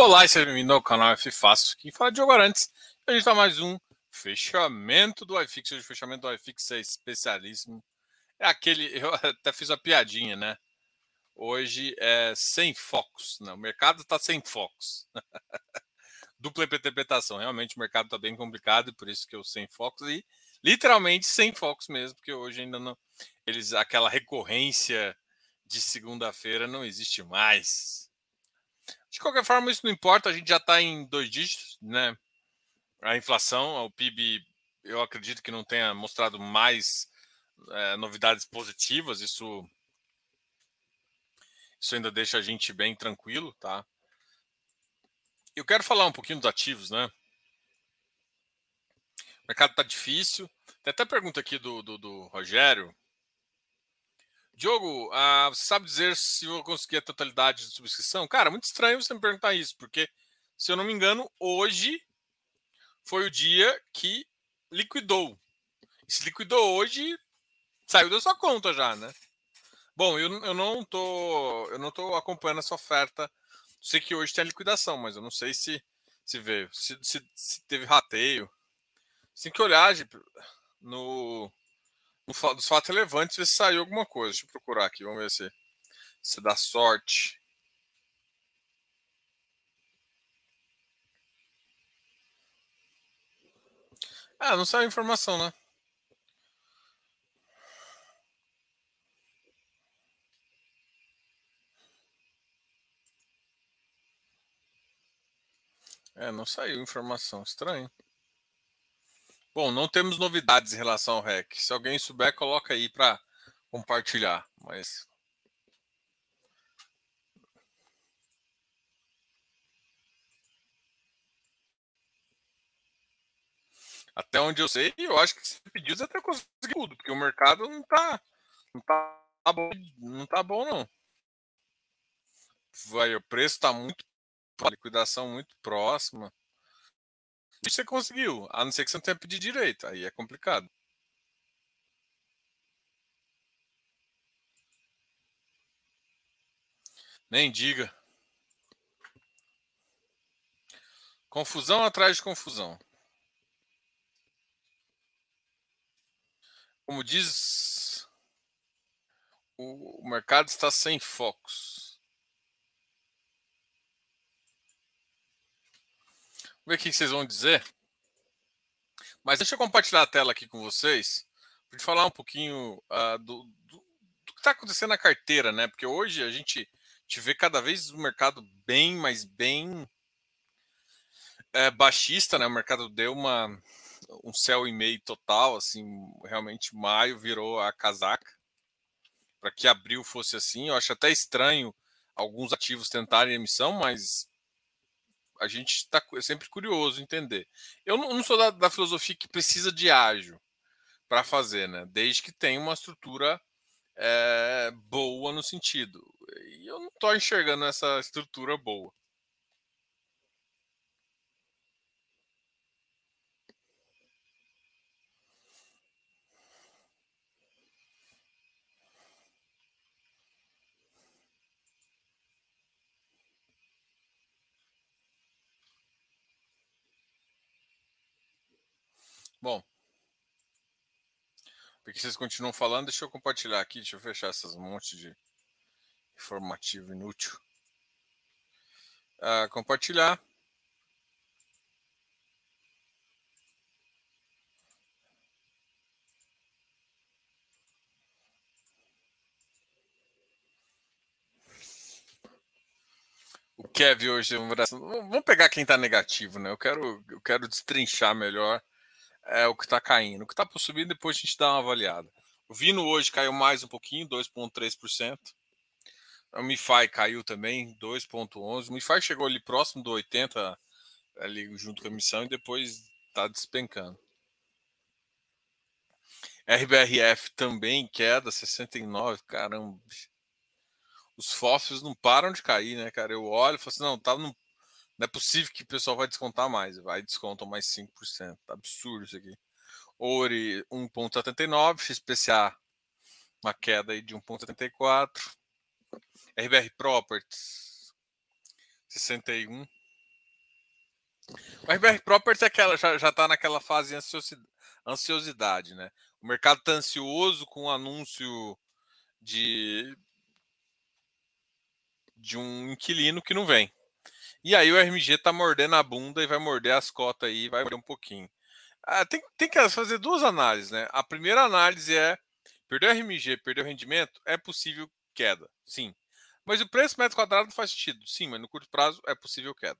Olá e seja bem-vindo ao canal F Fácil. Quem fala é Diogo Arantes. A gente está mais um fechamento do iFix. Hoje o fechamento do iFix é especialíssimo. É aquele, eu até fiz a piadinha, né? Hoje é sem focos. Né? O mercado está sem focos. Dupla interpretação. Realmente o mercado está bem complicado por isso que eu sem focos. E literalmente sem focos mesmo, porque hoje ainda não. Eles, aquela recorrência de segunda-feira não existe mais de qualquer forma, isso não importa, a gente já está em dois dígitos, né? A inflação, o PIB, eu acredito que não tenha mostrado mais é, novidades positivas, isso, isso ainda deixa a gente bem tranquilo, tá? Eu quero falar um pouquinho dos ativos, né? O mercado está difícil. Tem até pergunta aqui do, do, do Rogério, Diogo, ah, você sabe dizer se eu conseguir a totalidade de subscrição? Cara, muito estranho você me perguntar isso, porque, se eu não me engano, hoje foi o dia que liquidou. E se liquidou hoje, saiu da sua conta já, né? Bom, eu, eu não tô eu não tô acompanhando essa oferta. Sei que hoje tem liquidação, mas eu não sei se se veio, se, se, se teve rateio. Tem que olhar no dos fatos relevantes, ver se saiu alguma coisa. Deixa eu procurar aqui, vamos ver se, se dá sorte. Ah, não saiu informação, né? É, não saiu informação. Estranho. Bom, não temos novidades em relação ao REC. Se alguém souber, coloca aí para compartilhar. Mas até onde eu sei, eu acho que se pediu você até conseguiu tudo, porque o mercado não está não tá bom, não tá bom não. Vai, o preço está muito a liquidação muito próxima você conseguiu, a não ser que você não tenha pedido direito, aí é complicado. Nem diga. Confusão atrás de confusão. Como diz, o mercado está sem focos. Ver o que vocês vão dizer. Mas deixa eu compartilhar a tela aqui com vocês para falar um pouquinho uh, do, do, do, que está acontecendo na carteira, né? Porque hoje a gente, te vê cada vez o mercado bem, mas bem é, baixista, né? O mercado deu uma um céu e meio total, assim, realmente maio virou a casaca para que abril fosse assim. Eu acho até estranho alguns ativos tentarem emissão, mas a gente está é sempre curioso entender. Eu não, não sou da, da, filosofia que precisa de ágil para fazer, né? Desde que tenha uma estrutura é, boa no sentido. E eu não estou enxergando essa estrutura boa. Bom. Porque vocês continuam falando, deixa eu compartilhar aqui, deixa eu fechar essas montes de informativo inútil. Uh, compartilhar. O Kevin hoje, vamos pegar quem está negativo, né? Eu quero, eu quero destrinchar melhor é o que está caindo. O que está por subir, depois a gente dá uma avaliada. O Vino hoje caiu mais um pouquinho, 2,3%. O MiFi caiu também, 2,11%. O MiFi chegou ali próximo do 80%, ali junto com a emissão, e depois está despencando. RBRF também queda, 69%. Caramba. Os fósforos não param de cair, né, cara? Eu olho e falo assim, não, tá no não é possível que o pessoal vai descontar mais. Vai descontam mais 5%. Tá absurdo isso aqui. Ori 1,79. XPCA uma queda aí de 1,74. RBR Properties 61. O RBR Properties é aquela, já está naquela fase de ansiosidade, né? O mercado está ansioso com o anúncio de, de um inquilino que não vem. E aí o RMG está mordendo a bunda e vai morder as cotas aí, vai morder um pouquinho. Ah, tem, tem que fazer duas análises, né? A primeira análise é perdeu RMG, perdeu rendimento, é possível queda, sim. Mas o preço metro quadrado faz sentido, sim, mas no curto prazo é possível queda.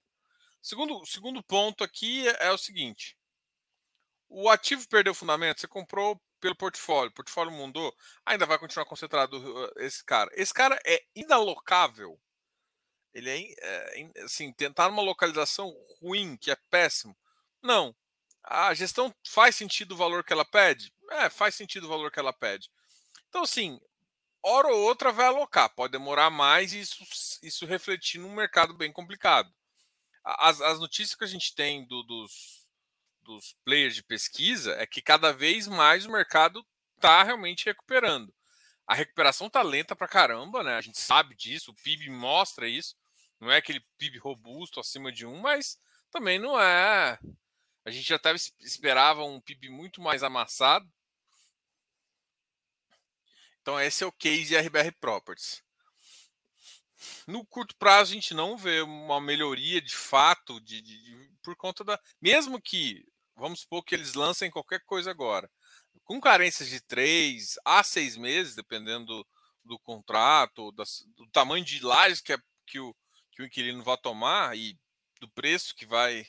Segundo, segundo ponto aqui é, é o seguinte: o ativo perdeu fundamento, você comprou pelo portfólio, o portfólio mudou, ainda vai continuar concentrado uh, esse cara. Esse cara é inalocável. Ele é, é assim, tentar numa localização ruim, que é péssimo. Não. A gestão faz sentido o valor que ela pede? É, faz sentido o valor que ela pede. Então, assim, hora ou outra vai alocar. Pode demorar mais e isso, isso refletir num mercado bem complicado. As, as notícias que a gente tem do, dos, dos players de pesquisa é que cada vez mais o mercado está realmente recuperando. A recuperação está lenta para caramba, né? A gente sabe disso, o PIB mostra isso. Não é aquele PIB robusto acima de um, mas também não é. A gente já até esperava um PIB muito mais amassado. Então esse é o case RBR Properties. No curto prazo a gente não vê uma melhoria de fato de, de, de, por conta da mesmo que vamos supor que eles lancem qualquer coisa agora, com carências de três a seis meses, dependendo do, do contrato, das, do tamanho de lajes que, é, que, o, que o inquilino vai tomar e do preço que vai,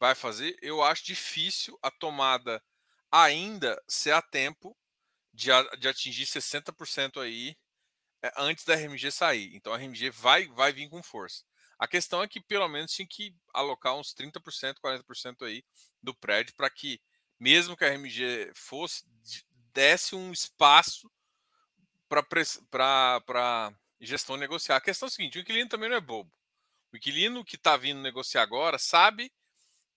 vai fazer, eu acho difícil a tomada ainda ser a tempo de, de atingir 60% aí é, antes da RMG sair. Então a RMG vai, vai vir com força. A questão é que pelo menos tinha que alocar uns 30%, 40% aí do prédio para que, mesmo que a RMG fosse, desse um espaço para gestão negociar. A questão é a seguinte: o inquilino também não é bobo. O inquilino que está vindo negociar agora sabe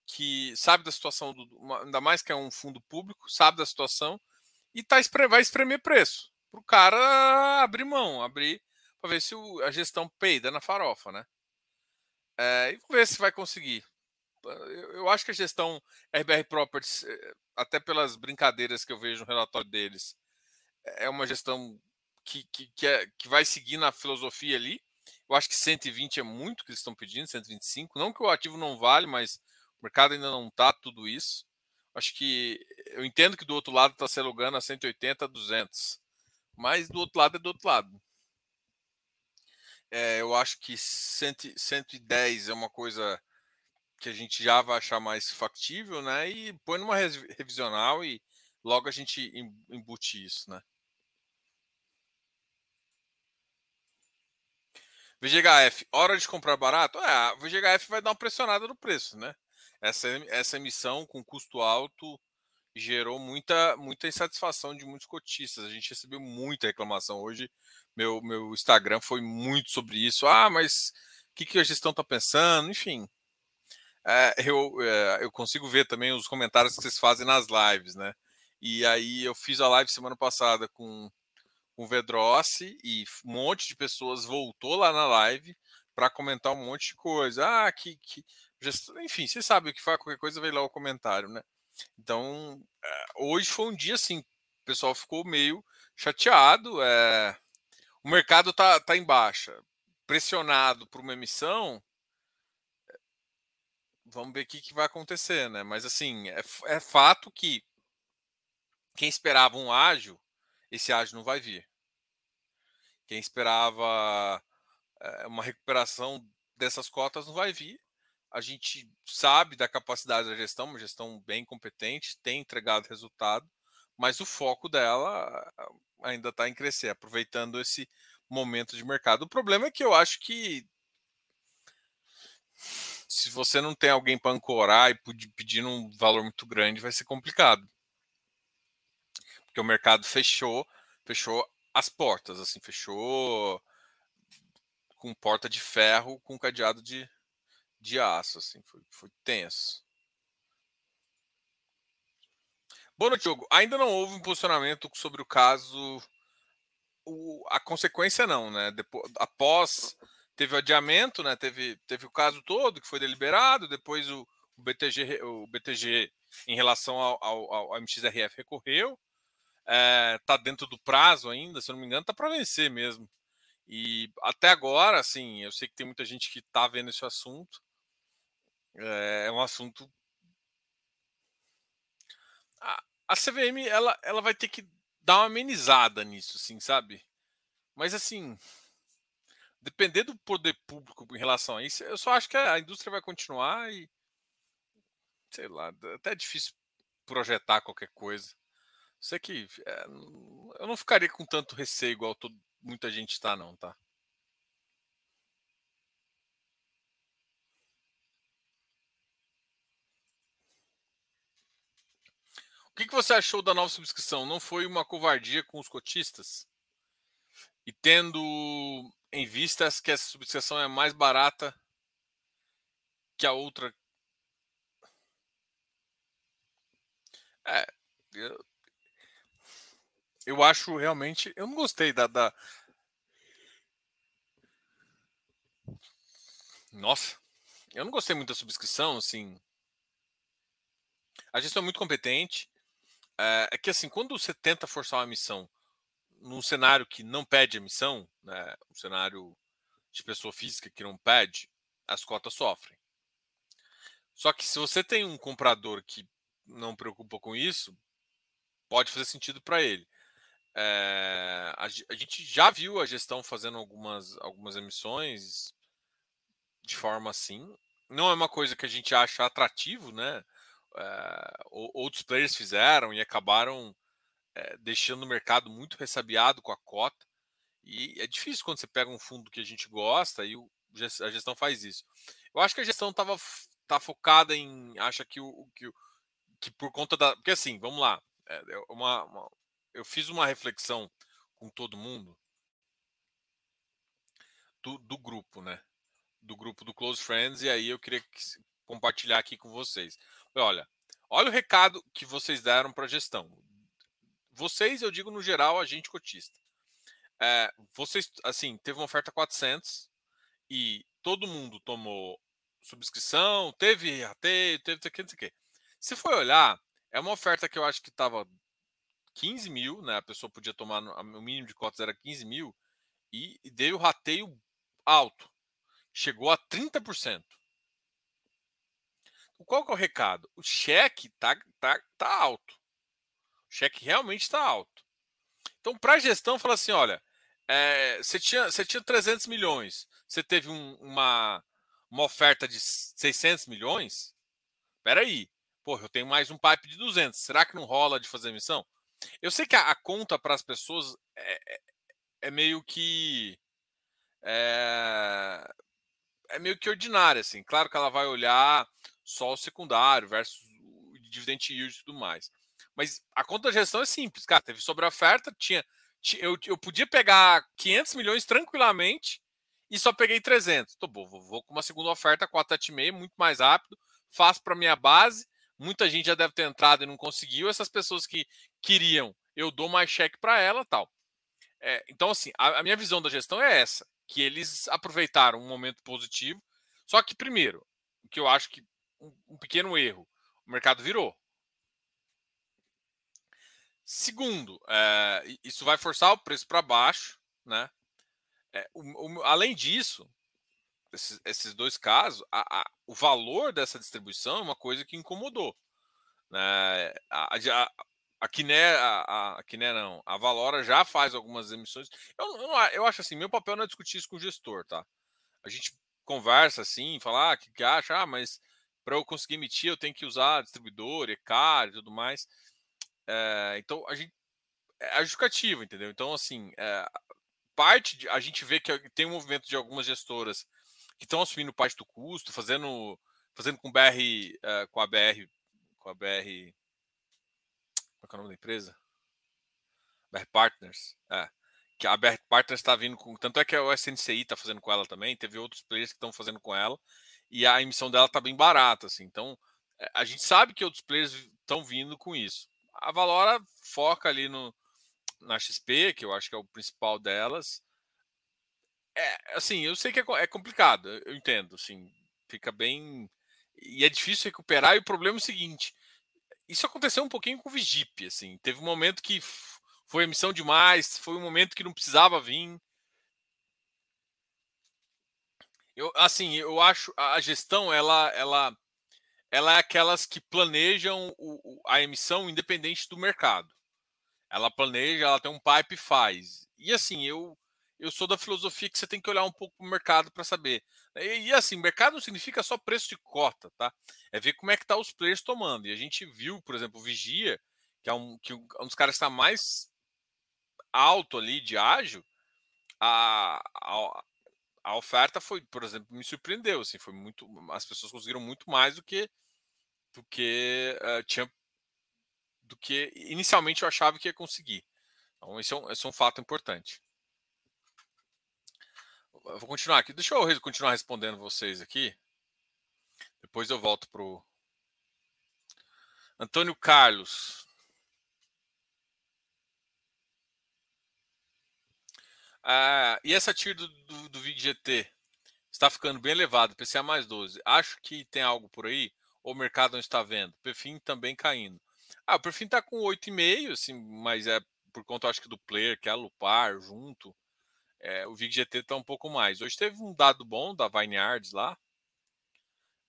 que sabe da situação, do, ainda mais que é um fundo público, sabe da situação e tá, vai espremer preço para o cara abrir mão, abrir para ver se o, a gestão peida na farofa, né? É, e ver se vai conseguir. Eu, acho que a gestão RBR Properties, eh, até pelas brincadeiras que eu vejo no relatório deles, é uma gestão que, que, que, é, que vai seguir na filosofia ali. Eu acho que 120 é muito que eles estão pedindo, 125. Não que o ativo não vale, mas o mercado ainda não está tudo isso. Acho que eu entendo que do outro lado está se alugando a 180, 200. Mas do outro lado é do outro lado. É, eu acho que 100, 110 é uma coisa que a gente já vai achar mais factível, né? E põe numa revisional e logo a gente embute isso, né? VGHF, hora de comprar barato? É, a VGHF vai dar uma pressionada no preço, né? Essa, essa emissão com custo alto gerou muita, muita insatisfação de muitos cotistas. A gente recebeu muita reclamação hoje. Meu, meu Instagram foi muito sobre isso. Ah, mas o que, que a gestão está pensando? Enfim, eu, é, eu consigo ver também os comentários que vocês fazem nas lives, né? E aí eu fiz a live semana passada com, o Vedrossi e um monte de pessoas voltou lá na live para comentar um monte de coisa. Ah, que, que enfim, você sabe o que faz qualquer coisa, vem lá o comentário, né? Então, eh, hoje foi um dia assim, o pessoal ficou meio chateado. É... O mercado tá, tá em baixa, pressionado por uma emissão. Vamos ver o que, que vai acontecer, né? Mas assim, é, é fato que quem esperava um ágil, esse ágil não vai vir. Quem esperava é, uma recuperação dessas cotas não vai vir a gente sabe da capacidade da gestão, uma gestão bem competente, tem entregado resultado, mas o foco dela ainda está em crescer, aproveitando esse momento de mercado. O problema é que eu acho que se você não tem alguém para ancorar e pedir um valor muito grande, vai ser complicado. Porque o mercado fechou, fechou as portas, assim, fechou com porta de ferro, com cadeado de, de aço, assim, foi, foi tenso. Boa noite, Diogo. Ainda não houve um posicionamento sobre o caso. O, a consequência não, né? Depois, após teve o adiamento, né? Teve, teve o caso todo que foi deliberado, depois o, o BTG, o BTG em relação ao, ao, ao MXRF recorreu, é, dentro do prazo ainda, se eu não me engano, está para vencer mesmo. E até agora, assim, eu sei que tem muita gente que está vendo esse assunto. É, é um assunto. A, a CVM ela, ela vai ter que dar uma amenizada nisso, assim, sabe? Mas assim, depender do poder público em relação a isso, eu só acho que a indústria vai continuar e sei lá, até é difícil projetar qualquer coisa. Sei que é, eu não ficaria com tanto receio igual todo, muita gente está, não, tá? O que, que você achou da nova subscrição? Não foi uma covardia com os cotistas? E tendo em vista que essa subscrição é mais barata que a outra. É, eu, eu acho realmente. Eu não gostei da, da. Nossa, eu não gostei muito da subscrição, assim. A gestão é muito competente. É, é que assim, quando você tenta forçar uma missão num cenário que não pede emissão, né, um cenário de pessoa física que não pede, as cotas sofrem. Só que se você tem um comprador que não preocupa com isso, pode fazer sentido para ele. É, a, a, gente já viu a gestão fazendo algumas, algumas emissões de forma assim. Não é uma coisa que a gente acha atrativo, né? É, outros players fizeram e acabaram é, deixando o mercado muito ressabiado com a cota. E é difícil quando você pega um fundo que a gente gosta e o, a gestão faz isso. Eu acho que a gestão estava tá focada em. Acha que o. Que, que por conta da. Porque assim, vamos lá. É, uma, uma, eu fiz uma reflexão com todo mundo do, do grupo, né? Do grupo do Close Friends, e aí eu queria compartilhar aqui com vocês. Olha, olha o recado que vocês deram para a gestão. Vocês, eu digo no geral, agente cotista. É, vocês, assim, teve uma oferta 400 e todo mundo tomou subscrição, teve rateio, teve, teve, teve, teve. Se for olhar, é uma oferta que eu acho que estava 15 mil, né? A pessoa podia tomar, o mínimo de cotas era 15 mil, e, e deu o rateio alto. Chegou a 30%. Qual que é o recado? O cheque tá, tá, tá alto. O cheque realmente está alto. Então, para a gestão, fala assim: olha, é, você, tinha, você tinha 300 milhões, você teve um, uma, uma oferta de 600 milhões. Espera aí. Porra, eu tenho mais um pipe de 200. Será que não rola de fazer emissão? Eu sei que a, a conta para as pessoas é, é, é, meio que. É, é meio que ordinária, assim. Claro que ela vai olhar só o secundário versus o dividend yield e tudo mais. Mas a conta de gestão é simples, cara. Teve sobre oferta, tinha, eu, eu podia pegar 500 milhões tranquilamente e só peguei 300. Tô bom, vou, vou com uma segunda oferta, 4,76, muito mais rápido, faço para minha base. Muita gente já deve ter entrado e não conseguiu. Essas pessoas que queriam, eu dou mais cheque para ela, tal. É, então, assim, a, a minha visão da gestão é essa, que eles aproveitaram um momento positivo. Só que, primeiro, o que eu acho que um, um pequeno erro. O mercado virou. Segundo, é, isso vai forçar o preço para baixo, né? É, o, o, além disso, esses, esses dois casos, a, a, o valor dessa distribuição é uma coisa que incomodou. Né? A, a, a Kiné, a, a não, a Valora já faz algumas emissões. Eu, eu, eu, acho assim, meu papel não é discutir isso com o gestor, tá? A gente conversa assim, falar ah, que, que acha, ah, mas para eu conseguir emitir, eu tenho que usar distribuidor, ECAR e tudo mais. É, então, a gente. É a justificativa, entendeu? Então, assim, é, parte de, a gente vê que tem um movimento de algumas gestoras que estão assumindo parte do custo, fazendo, fazendo com BR, é, com a BR, com a BR. Qual é o nome da empresa? BR Partners. É. Que a BR Partners está vindo com. Tanto é que o SNCI está fazendo com ela também, teve outros players que estão fazendo com ela e a emissão dela está bem barata, assim. Então, eh, a gente sabe que outros players estão vindo com isso. A Valora foca ali no na XP, que eu acho que é o principal delas. É, assim, eu sei que é, é complicado, eu entendo, assim, fica bem e é difícil recuperar. E o problema é o seguinte: isso aconteceu um pouquinho com o Vigip, assim. Teve um momento que foi emissão demais, foi um momento que não precisava vir. Eu, assim, eu acho a gestão ela, ela, ela é aquelas que planejam o, a emissão independente do mercado. Ela planeja, ela tem um pipe e faz. E assim, eu eu sou da filosofia que você tem que olhar um pouco para o mercado para saber. E, e, assim, mercado não significa só preço de cota, tá? É ver como é que tá os players tomando. E a gente viu, por exemplo, o Vigia, que é um, que um dos caras que está mais alto ali de ágil, a, a, a, oferta foi, por exemplo, me surpreendeu. Assim, foi muito, as pessoas conseguiram muito mais do que do que uh, tinha do que inicialmente eu achava que ia conseguir. Então, esse é um, esse é um fato importante. Eu vou continuar aqui. Deixa eu continuar respondendo vocês aqui. Depois eu volto pro Antônio Carlos. Ah, e essa TIR do, do, do VIG GT está ficando bem elevado, PCA mais 12. Acho que tem algo por aí, ou o mercado não está vendo. Perfim também caindo. Ah, o Perfim está com 8,5, assim, mas é por conta, acho que, do player, que é a Lupar junto. É, o VIG GT está um pouco mais. Hoje teve um dado bom da Vineyards lá,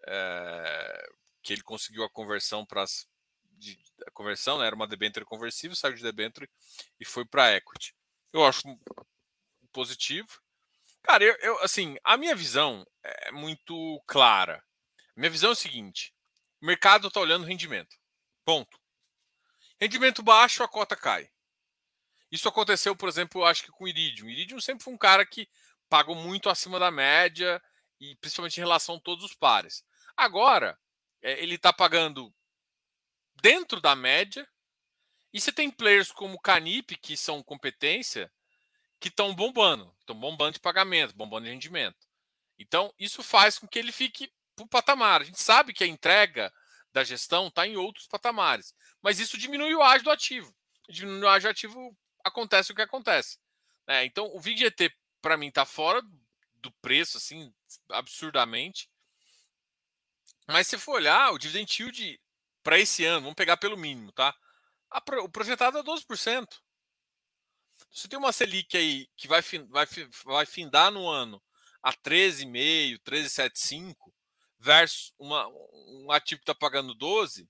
é, que ele conseguiu a conversão para a conversão, né, era uma debenture conversível, saiu de debenture e foi para equity. Eu acho positivo. Cara, eu, eu, assim, a minha visão é muito clara. Minha visão é o seguinte: o mercado está olhando rendimento. Ponto. Rendimento baixo, a cota cai. Isso aconteceu, por exemplo, acho que com o Iridium. O Iridium sempre foi um cara que pagou muito acima da média, e principalmente em relação a todos os pares. Agora, é, ele está pagando dentro da média, e você tem players como o Canip, que são competência, que estão bombando, estão bombando de pagamento, bombando de rendimento. Então, isso faz com que ele fique para o patamar. A gente sabe que a entrega da gestão está em outros patamares, mas isso diminui o ágio do ativo. Diminui o ágio do ativo acontece o que acontece. Né? Então, o VGT, para mim, está fora do preço, assim, absurdamente. Mas se for olhar, o dividend yield para esse ano, vamos pegar pelo mínimo, tá? O projetado é 12%. Você tem uma Selic aí que vai, vai, vai findar no ano a 13,5, 13,75 versus uma, um ativo que está pagando 12,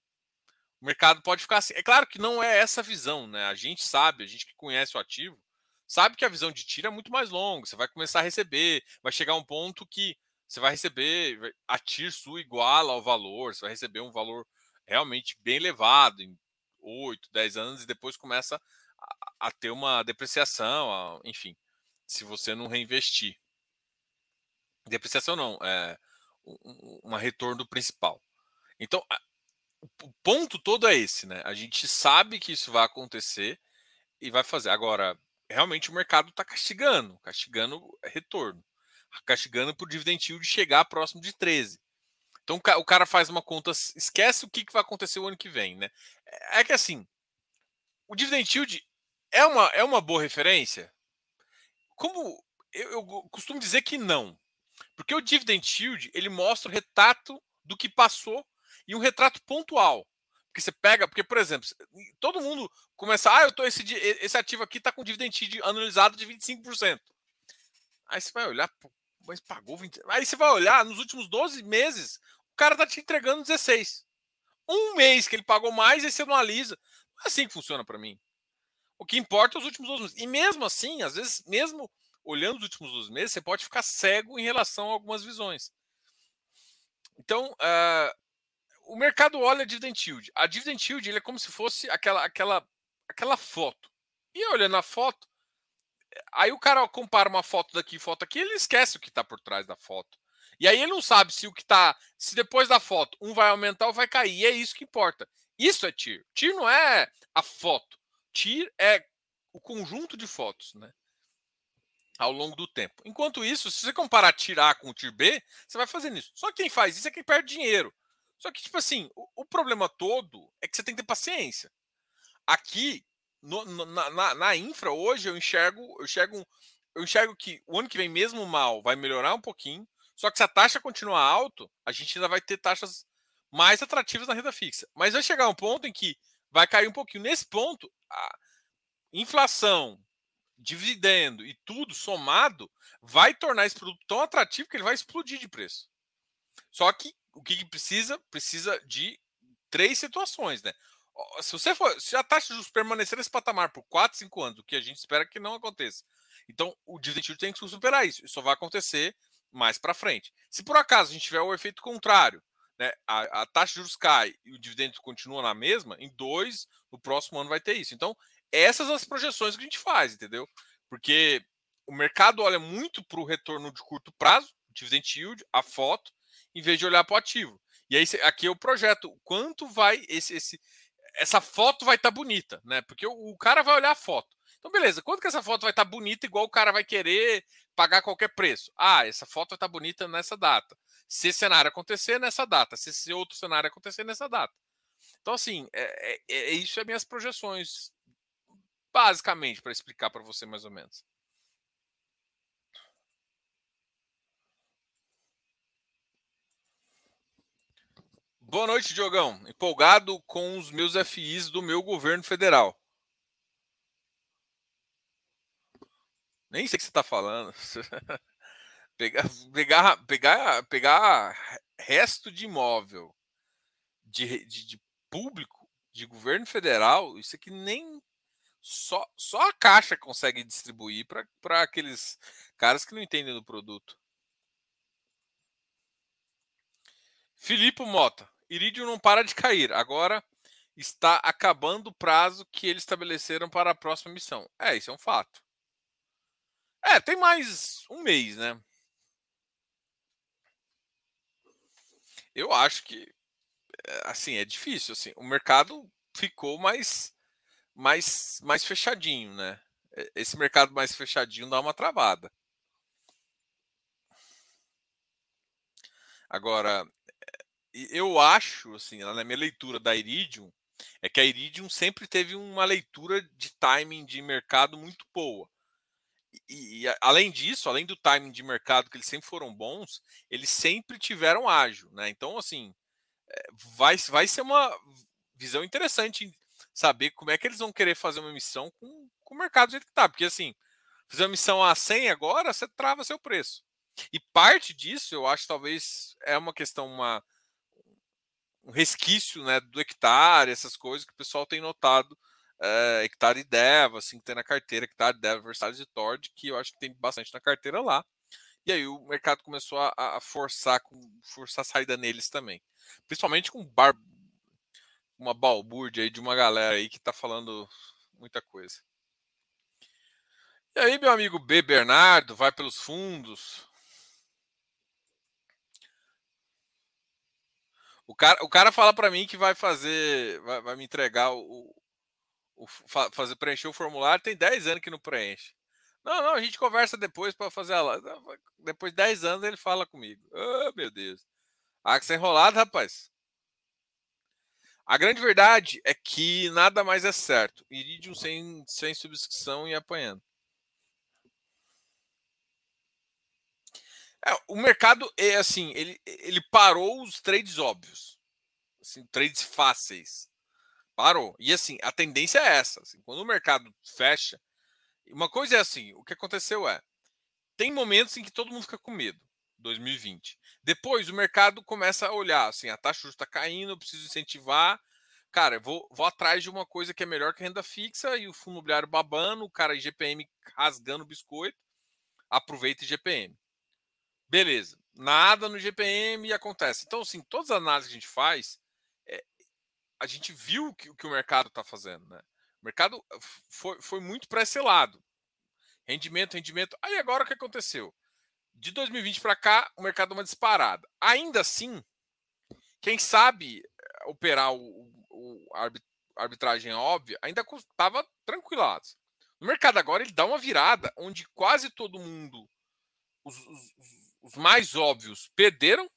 o mercado pode ficar assim. É claro que não é essa visão, né? A gente sabe, a gente que conhece o ativo, sabe que a visão de tiro é muito mais longa. Você vai começar a receber, vai chegar um ponto que você vai receber, a TIR sua iguala ao valor, você vai receber um valor realmente bem elevado em 8, 10 anos e depois começa a, a ter uma depreciação, a, enfim, se você não reinvestir. Depreciação não, é um, um retorno principal. Então, o ponto todo é esse, né? A gente sabe que isso vai acontecer e vai fazer. Agora, realmente o mercado está castigando, castigando retorno, castigando o dividend yield chegar próximo de 13. Então o cara faz uma conta, esquece o que vai acontecer o ano que vem, né? É que assim, o dividend yield é uma, é uma boa referência? Como eu, eu costumo dizer que não, porque o dividend yield ele mostra o retrato do que passou e um retrato pontual. Porque você pega, porque, por exemplo, todo mundo começa, ah, eu tô esse, esse ativo aqui tá com dividend yield anualizado de 25%. Aí você vai olhar, mas pagou 20. Aí você vai olhar, nos últimos 12 meses, o cara tá te entregando 16. Um mês que ele pagou mais, aí você analisa. Não é assim que funciona para mim. O que importa é os últimos 12 meses. E mesmo assim, às vezes, mesmo olhando os últimos 12 meses, você pode ficar cego em relação a algumas visões. Então, uh, o mercado olha a dividend yield. A dividend yield ele é como se fosse aquela, aquela, aquela foto. E olhando a foto, aí o cara compara uma foto daqui e foto aqui, ele esquece o que está por trás da foto. E aí ele não sabe se o que está, se depois da foto um vai aumentar ou vai cair. E é isso que importa. Isso é TIR. TIR não é a foto. É o conjunto de fotos, né? Ao longo do tempo. Enquanto isso, se você comparar TIR A com TIR B, você vai fazendo isso. Só que quem faz isso é quem perde dinheiro. Só que, tipo assim, o, o problema todo é que você tem que ter paciência. Aqui, no, no, na, na, infra, hoje, eu enxergo, eu enxergo, eu enxergo que o ano que vem, mesmo mal, vai melhorar um pouquinho. Só que se a taxa continuar alto, a gente ainda vai ter taxas mais atrativas na renda fixa. Mas vai chegar um ponto em que vai cair um pouquinho. Nesse ponto, a inflação, dividendo e tudo somado vai tornar esse produto tão atrativo que ele vai explodir de preço. Só que o que precisa? Precisa de três situações, né? Se você for, se a taxa de juros permanecer nesse patamar por 4, 5 anos, o que a gente espera que não aconteça. Então, o dividend tem que superar isso. Isso só vai acontecer mais para frente. Se por acaso a gente tiver o efeito contrário, né, a, a, taxa de juros cai e o dividendo continua na mesma, em dois, no próximo ano vai ter isso. Então, essas as projeções que a gente faz, entendeu? Porque o mercado olha muito para o retorno de curto prazo, dividend yield, a foto, em vez de olhar para o ativo. E aí aqui é o projeto, quanto vai esse, esse essa foto vai estar tá bonita, né? Porque o, o, cara vai olhar a foto. Então, beleza, quanto que essa foto vai estar tá bonita, igual o cara vai querer pagar qualquer preço? Ah, essa foto vai estar tá bonita nessa data. Se esse cenário acontecer, nessa data. Se esse outro cenário acontecer, nessa data. Então, assim, é, é, é isso é minhas projeções basicamente, para explicar para você mais ou menos. Boa noite, Diogão. Empolgado com os meus FIs do meu governo federal. Nem sei o que você está falando. pegar, pegar, pegar, pegar resto de imóvel de, de, de público, de governo federal, isso aqui nem só, só a caixa consegue distribuir para aqueles caras que não entendem do produto. Filipe Mota, Iridium não para de cair. Agora está acabando o prazo que eles estabeleceram para a próxima missão. É, isso é um fato. É, tem mais um mês, né? Eu acho que é, assim é difícil. Assim, o mercado ficou mais mais, mais fechadinho, né? Esse mercado mais fechadinho dá uma travada. Agora, eu acho, assim, na minha leitura da Iridium, é que a Iridium sempre teve uma leitura de timing de mercado muito boa. E, e, além disso, além do timing de mercado que eles sempre foram bons, eles sempre tiveram ágil, né? Então, assim, eh, vai, vai ser uma visão interessante saber como é que eles vão querer fazer uma missão com, com o mercado do jeito que está. Porque assim, fazer uma missão a 100 agora, você trava seu preço. E parte disso, eu acho, talvez é uma questão, uma, um resquício né, do hectare, essas coisas que o pessoal tem notado. É, hectare e Deva, assim, que tem na carteira, hectare, Deva, Versalhes e Tord, que eu acho que tem bastante na carteira lá. E aí o mercado começou a, a forçar, forçar a saída neles também. Principalmente com bar, uma balbúrdia aí de uma galera aí que tá falando muita coisa. E aí, meu amigo B. Bernardo, vai pelos fundos. O cara, o cara fala para mim que vai fazer, vai, vai me entregar o, o, fazer preencher o formulário. Tem 10 anos que não preenche. Não, não, a gente conversa depois para fazer a Depois de 10 anos ele fala comigo. Oh, meu Deus. Ah, que você é enrolado, rapaz. A grande verdade é que nada mais é certo. Iridium sem, sem subscrição e apanhando. É, o mercado é assim, ele, ele parou os trades óbvios. Assim, trades fáceis. Parou. E assim, a tendência é essa. Assim, quando o mercado fecha, uma coisa é assim, o que aconteceu é, tem momentos em que todo mundo fica com medo. 2020. Depois o mercado começa a olhar assim, a taxa está caindo, eu preciso incentivar. Cara, eu vou, vou atrás de uma coisa que é melhor que renda fixa e o fundo imobiliário babando, o cara IGPM rasgando o biscoito, aproveita IGPM. Beleza, nada no IGPM acontece. Então, assim, todas as análises que a gente faz, a gente viu o que, que o mercado está fazendo, né? O mercado foi, foi muito para esse lado. Rendimento, rendimento. Aí agora o que aconteceu? de 2020 para cá, o mercado uma disparada. Ainda assim, quem sabe eh, operar o, o arbitragem óbvia ainda estava tranquilado. No mercado agora ele dá uma virada onde quase todo mundo, os, os, os mais óbvios, perderam.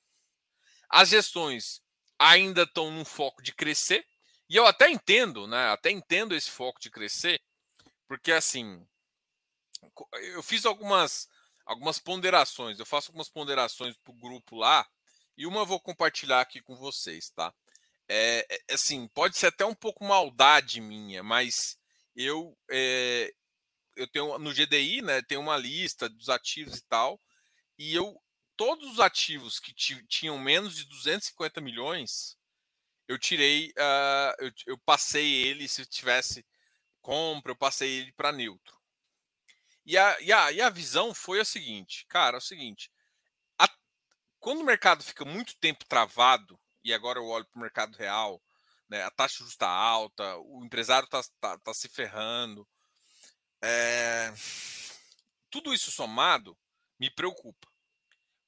As gestões ainda estão num foco de crescer. E eu até entendo, né? Até entendo esse foco de crescer, porque assim, eu fiz algumas algumas ponderações. Eu faço algumas ponderações para o grupo lá e uma eu vou compartilhar aqui com vocês, tá? É, é assim, pode ser até um pouco maldade minha, mas eu é, eu tenho no GDI, né, tem uma lista dos ativos e tal, e eu todos os ativos que tinham menos de 250 milhões, eu tirei, uh, eu, eu, passei ele, se tivesse compra, eu passei ele para neutro. E a, e, a, e a visão foi a seguinte, cara, é o seguinte, a, quando o mercado fica muito tempo travado, e agora eu olho para o mercado real, né, a taxa justa alta, o empresário está tá, tá se ferrando, é, tudo isso somado me preocupa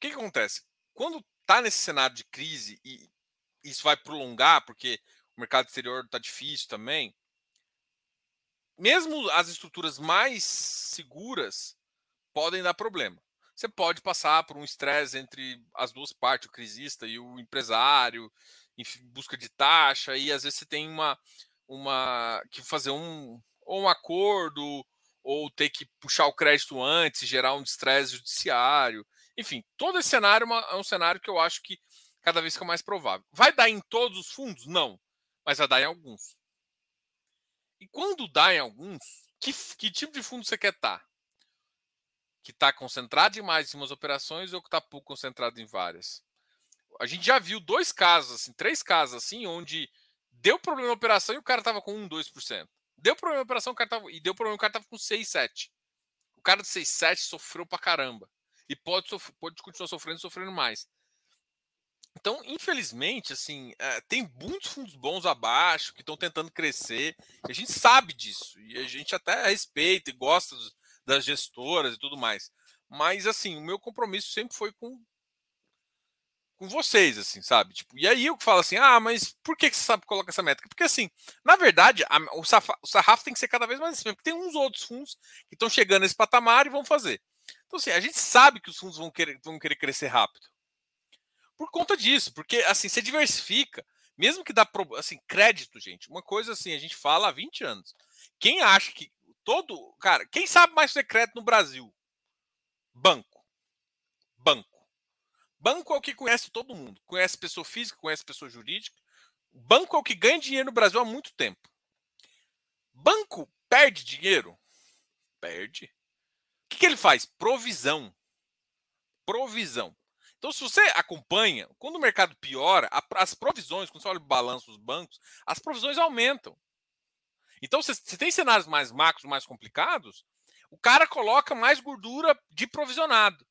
que, que acontece? Quando está nesse cenário de crise e isso vai prolongar, porque o mercado exterior está difícil também, mesmo as estruturas mais seguras podem dar problema. Você pode passar por um estresse entre as duas partes, o crisista e o empresário, em busca de taxa, e às vezes você tem uma, uma que fazer um ou um acordo ou ter que puxar o crédito antes, gerar um estresse judiciário. Enfim, todo esse cenário é, é um cenário que eu acho que cada vez fica mais provável. Vai dar em todos os fundos? Não, mas vai dar em alguns. E quando dá em alguns, que, que tipo de fundo você quer estar? Tá? Que está concentrado demais em umas operações ou que está pouco concentrado em várias? A gente já viu dois casos, assim, três casos assim, onde deu problema na operação e o cara estava com 1, 2%. Deu problema na operação o cara tava, e deu problema o cara estava com 6, 7. O cara de 6, 7 sofreu pra caramba e pode, pode continuar sofrendo sofrendo mais. Então, infelizmente, assim, é, tem muitos fundos bons abaixo que estão tentando crescer. a gente sabe disso. E a gente até respeita e gosta das gestoras e tudo mais. Mas, assim, o meu compromisso sempre foi com, com vocês, assim, sabe? Tipo, e aí eu falo assim, ah, mas por que, que você sabe colocar essa métrica? Porque, assim, na verdade, a, o, o sarrafo tem que ser cada vez mais acima, porque tem uns outros fundos que estão chegando nesse patamar e vão fazer. Então, assim, a gente sabe que os fundos vão querer, vão querer crescer rápido. Por conta disso, porque assim, você diversifica, mesmo que dá assim, crédito, gente. Uma coisa assim, a gente fala há 20 anos. Quem acha que todo, cara, quem sabe mais fazer crédito no Brasil? Banco. Banco. Banco é o que conhece todo mundo. Conhece pessoa física, conhece pessoa jurídica. Banco é o que ganha dinheiro no Brasil há muito tempo. Banco perde dinheiro? Perde que, que ele faz? Provisão. Provisão. Então, se você acompanha, quando o mercado piora, as provisões, quando você olha o balanço dos bancos, as provisões aumentam. Então, se, se tem cenários mais macros, mais complicados, o cara coloca mais gordura de provisionado.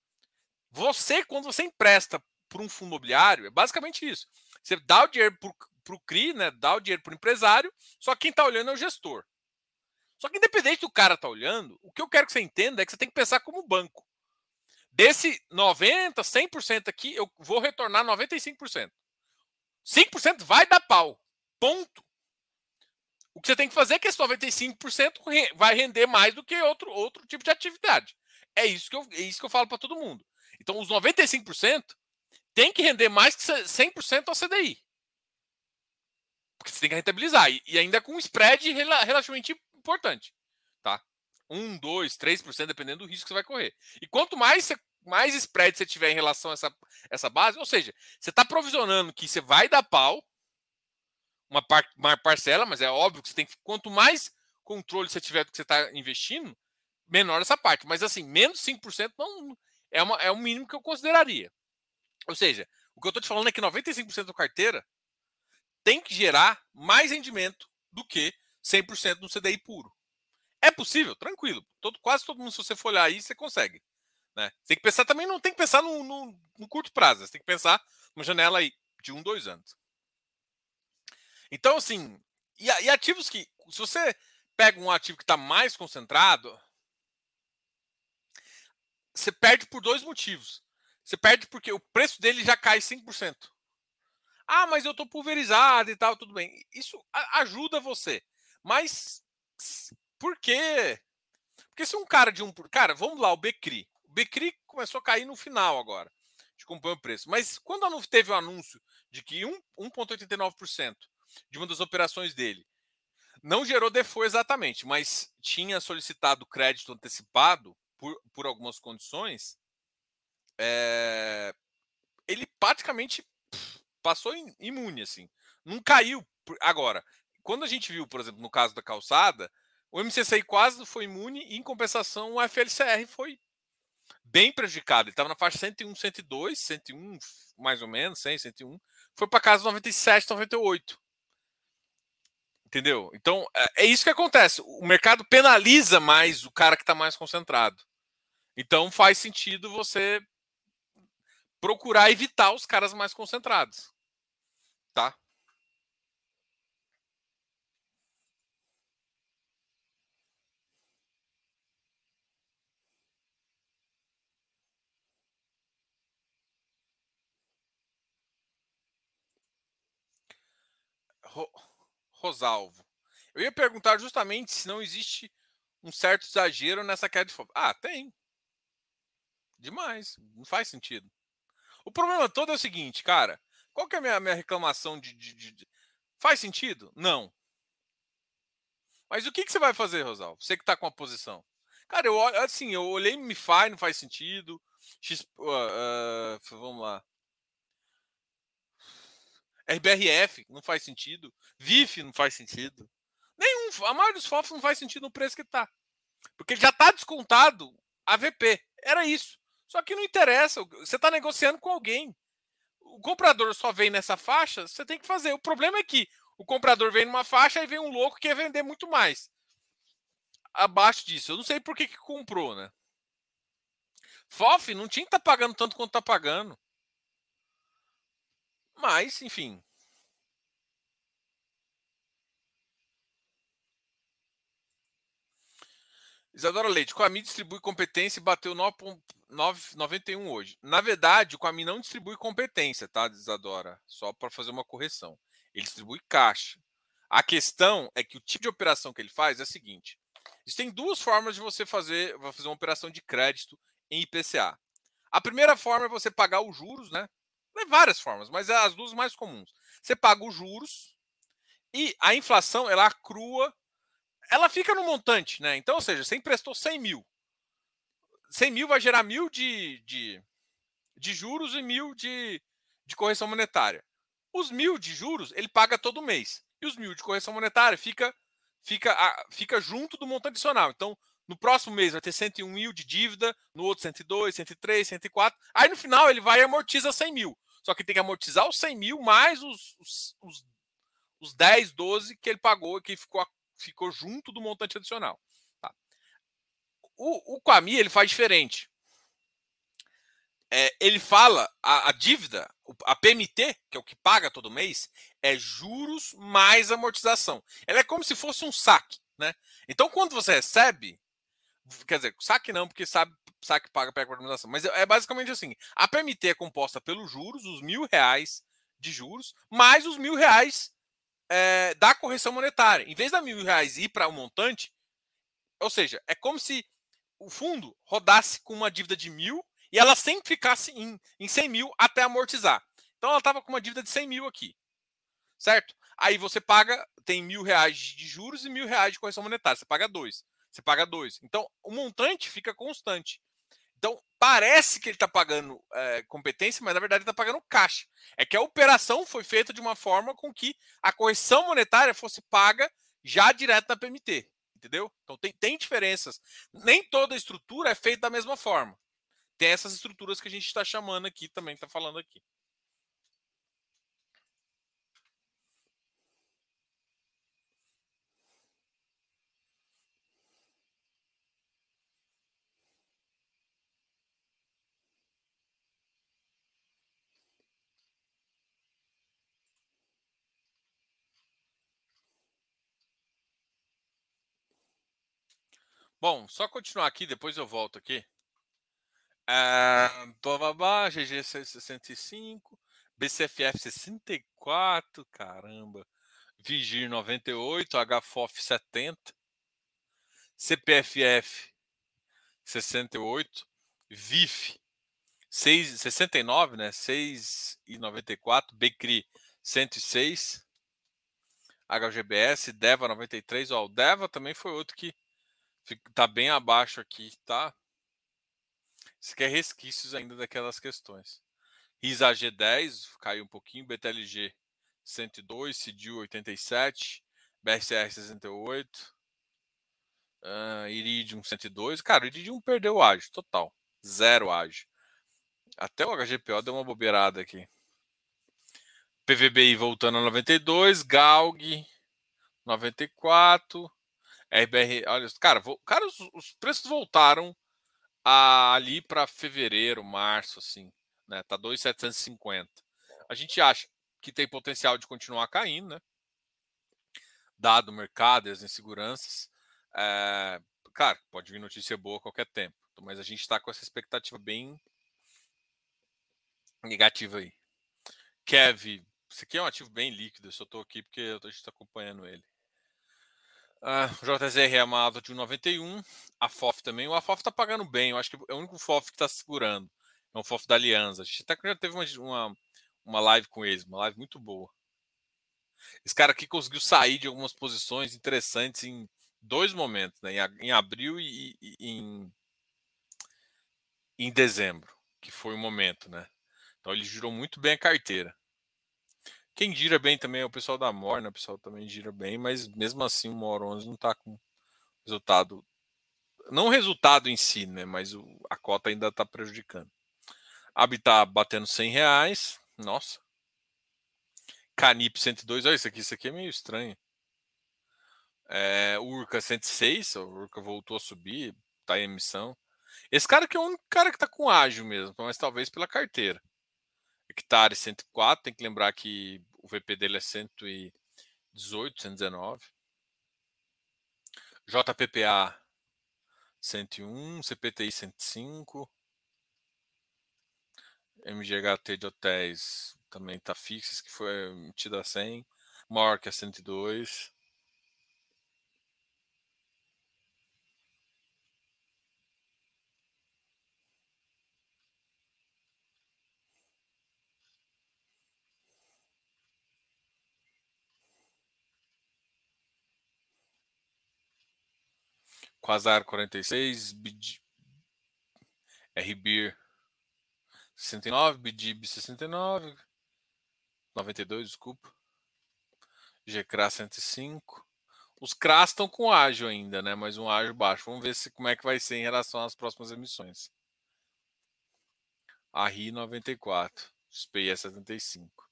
Você, quando você empresta para um fundo imobiliário, é basicamente isso. Você dá o dinheiro para o CRI, né? dá o dinheiro para o empresário, só quem está olhando é o gestor. Só que independente do cara tá olhando, o que eu quero que você entenda é que você tem que pensar como banco. Desse 90, 100% aqui, eu vou retornar 95%. 5% vai dar pau. Ponto. O que você tem que fazer é que esse 95% vai render mais do que outro, outro tipo de atividade. É isso que eu, é isso que eu falo para todo mundo. Então, os 95% tem que render mais que 100% ao CDI. Porque você tem que rentabilizar. E ainda com um spread relativamente importante, tá? 1, 2, 3%, dependendo do risco que você vai correr. E quanto mais você, mais spread você tiver em relação a essa, essa base, ou seja, você está provisionando que você vai dar pau, uma, par, uma parcela, mas é óbvio que você tem que. Quanto mais controle você tiver do que você está investindo, menor essa parte. Mas assim, menos 5% não é, uma, é o mínimo que eu consideraria. Ou seja, o que eu estou te falando é que 95% da carteira tem que gerar mais rendimento do que 100% no CDI puro. É possível? Tranquilo. Todo, quase todo mundo, se você for olhar aí, você consegue. Né? Tem que pensar também, não tem que pensar no, no, no curto prazo, você tem que pensar numa janela aí de um, dois anos. Então, assim, e, e ativos que, se você pega um ativo que está mais concentrado, você perde por dois motivos. Você perde porque o preço dele já cai 5%. Ah, mas eu estou pulverizado e tal, tudo bem. Isso ajuda você. Mas por quê? Porque se um cara de um. Cara, vamos lá, o Becri. O Becri começou a cair no final agora. De acompanhar o preço. Mas quando não teve o anúncio de que 1,89% de uma das operações dele não gerou default exatamente, mas tinha solicitado crédito antecipado por, por algumas condições, é, ele praticamente passou imune, assim. Não caiu. Agora, quando a gente viu, por exemplo, no caso da calçada, o MCCI quase foi imune e, em compensação, o FLCR foi bem prejudicado. Ele estava na faixa 101, 102, 101 mais ou menos, 100, 101. Foi para casa 97, 98. Entendeu? Então, é, é isso que acontece. O mercado penaliza mais o cara que está mais concentrado. Então, faz sentido você procurar evitar os caras mais concentrados. Tá? Rosalvo. Eu ia perguntar justamente se não existe um certo exagero nessa queda de fogo. Ah, tem. Demais. Não faz sentido. O problema todo é o seguinte, cara. Qual que é a minha, minha reclamação de, de, de, Faz sentido? Não. Mas o que, que você vai fazer, Rosalvo? Você que está com a posição. Cara, eu assim, eu olhei me faz, não faz sentido. X, uh, uh, vamos lá. RBRF não faz sentido. VIF não faz sentido. Nenhum. A maioria dos FOFs não faz sentido no preço que está. Porque já está descontado a VP. Era isso. Só que não interessa. Você está negociando com alguém. O comprador só vem nessa faixa, você tem que fazer. O problema é que o comprador vem numa faixa e vem um louco que quer vender muito mais. Abaixo disso. Eu não sei por que, que comprou, né? FOF não tinha que estar tá pagando tanto quanto está pagando. Mas, enfim. Isadora Leite, Ami distribui competência e bateu 9,91 hoje. Na verdade, o Ami não distribui competência, tá, Isadora? Só para fazer uma correção. Ele distribui caixa. A questão é que o tipo de operação que ele faz é a seguinte: existem duas formas de você fazer, fazer uma operação de crédito em IPCA. A primeira forma é você pagar os juros, né? Tem várias formas, mas é as duas mais comuns. Você paga os juros e a inflação, ela acrua, ela fica no montante, né? Então, ou seja, você emprestou 100 mil. 100 mil vai gerar mil de, de, de juros e mil de, de correção monetária. Os mil de juros, ele paga todo mês. E os mil de correção monetária fica, fica, fica junto do montante adicional. Então, no próximo mês vai ter 101 mil de dívida, no outro 102, 103, 104. Aí no final ele vai e amortiza 100 mil. Só que tem que amortizar os 100 mil mais os, os, os, os 10, 12 que ele pagou que ficou, ficou junto do montante adicional. Tá. O, o Quami ele faz diferente. É, ele fala a, a, dívida, a PMT, que é o que paga todo mês, é juros mais amortização. Ela é como se fosse um saque. Né? Então, quando você recebe, quer dizer, saque não, porque sabe saque paga pega organização. Mas é, é basicamente assim: a PMT é composta pelos juros, os mil reais de juros, mais os mil reais é, da correção monetária. Em vez da mil reais ir para o um montante, ou seja, é como se o fundo rodasse com uma dívida de mil e ela sempre ficasse em, em 100 mil até amortizar. Então ela estava com uma dívida de 100 mil aqui, certo? Aí você paga, tem mil reais de juros e mil reais de correção monetária. Você paga dois. Você paga dois. Então o montante fica constante. Então, parece que ele está pagando é, competência, mas na verdade está pagando caixa. É que a operação foi feita de uma forma com que a correção monetária fosse paga já direto na PMT. Entendeu? Então tem, tem diferenças. Nem toda estrutura é feita da mesma forma. Tem essas estruturas que a gente está chamando aqui também, está falando aqui. Bom, só continuar aqui, depois eu volto aqui. Uh, Bababá, GG 65, BCFF 64, caramba. Vigir 98, HFOF 70, CPFF 68, VIF 6, 69, né? 6,94, BCRI 106, HGBS, DEVA 93, ó, o DEVA também foi outro que Tá bem abaixo aqui, tá? Isso aqui é resquícios ainda daquelas questões. RISA G10 caiu um pouquinho, BTLG 102, CDU 87, BRCR 68, uh, Iridium 102. Cara, o Iridium perdeu o ágio total, zero ágio. Até o HGPO deu uma bobeirada aqui. PVBI voltando a 92, GALG 94, RBR, olha, cara, cara os, os preços voltaram a, ali para fevereiro, março, assim, né? Tá 2,750. A gente acha que tem potencial de continuar caindo, né? Dado o mercado e as inseguranças. É, cara, pode vir notícia boa a qualquer tempo, mas a gente está com essa expectativa bem negativa aí. Kev, isso aqui é um ativo bem líquido, eu só estou aqui porque a gente está acompanhando ele. Uh, JZR é alta de 1,91. A FOF também. O AFOF está pagando bem. Eu acho que é o único FOF que está segurando. É um FOF da Aliança. A gente até já teve uma, uma, uma live com eles, uma live muito boa. Esse cara aqui conseguiu sair de algumas posições interessantes em dois momentos, né? em, em abril e, e, em, em dezembro, que foi o momento, né? Então ele girou muito bem a carteira. Quem gira bem também é o pessoal da Morna, o pessoal também gira bem, mas mesmo assim o Mor 11 não está com resultado. Não o resultado em si, né? Mas o, a cota ainda está prejudicando. Habitat batendo 100 reais. Nossa. Canip 102. Olha isso aqui. Isso aqui é meio estranho. É, Urca 106. O Urca voltou a subir. Está em emissão. Esse cara que é o único cara que está com ágil mesmo. Mas talvez pela carteira. Hectare 104. Tem que lembrar que o VP dele é 118, 119. JPPA 101, CPTI 105. MGHT de hotéis também está fixo, que foi emitido a 100. Mork a 102. Quasar 46, RBIR 69, BDIB 69, 92, desculpa. GCRA 105. Os CRAS estão com ágio ainda, né? Mas um ágio baixo. Vamos ver se, como é que vai ser em relação às próximas emissões. A RI 94, SPI 75.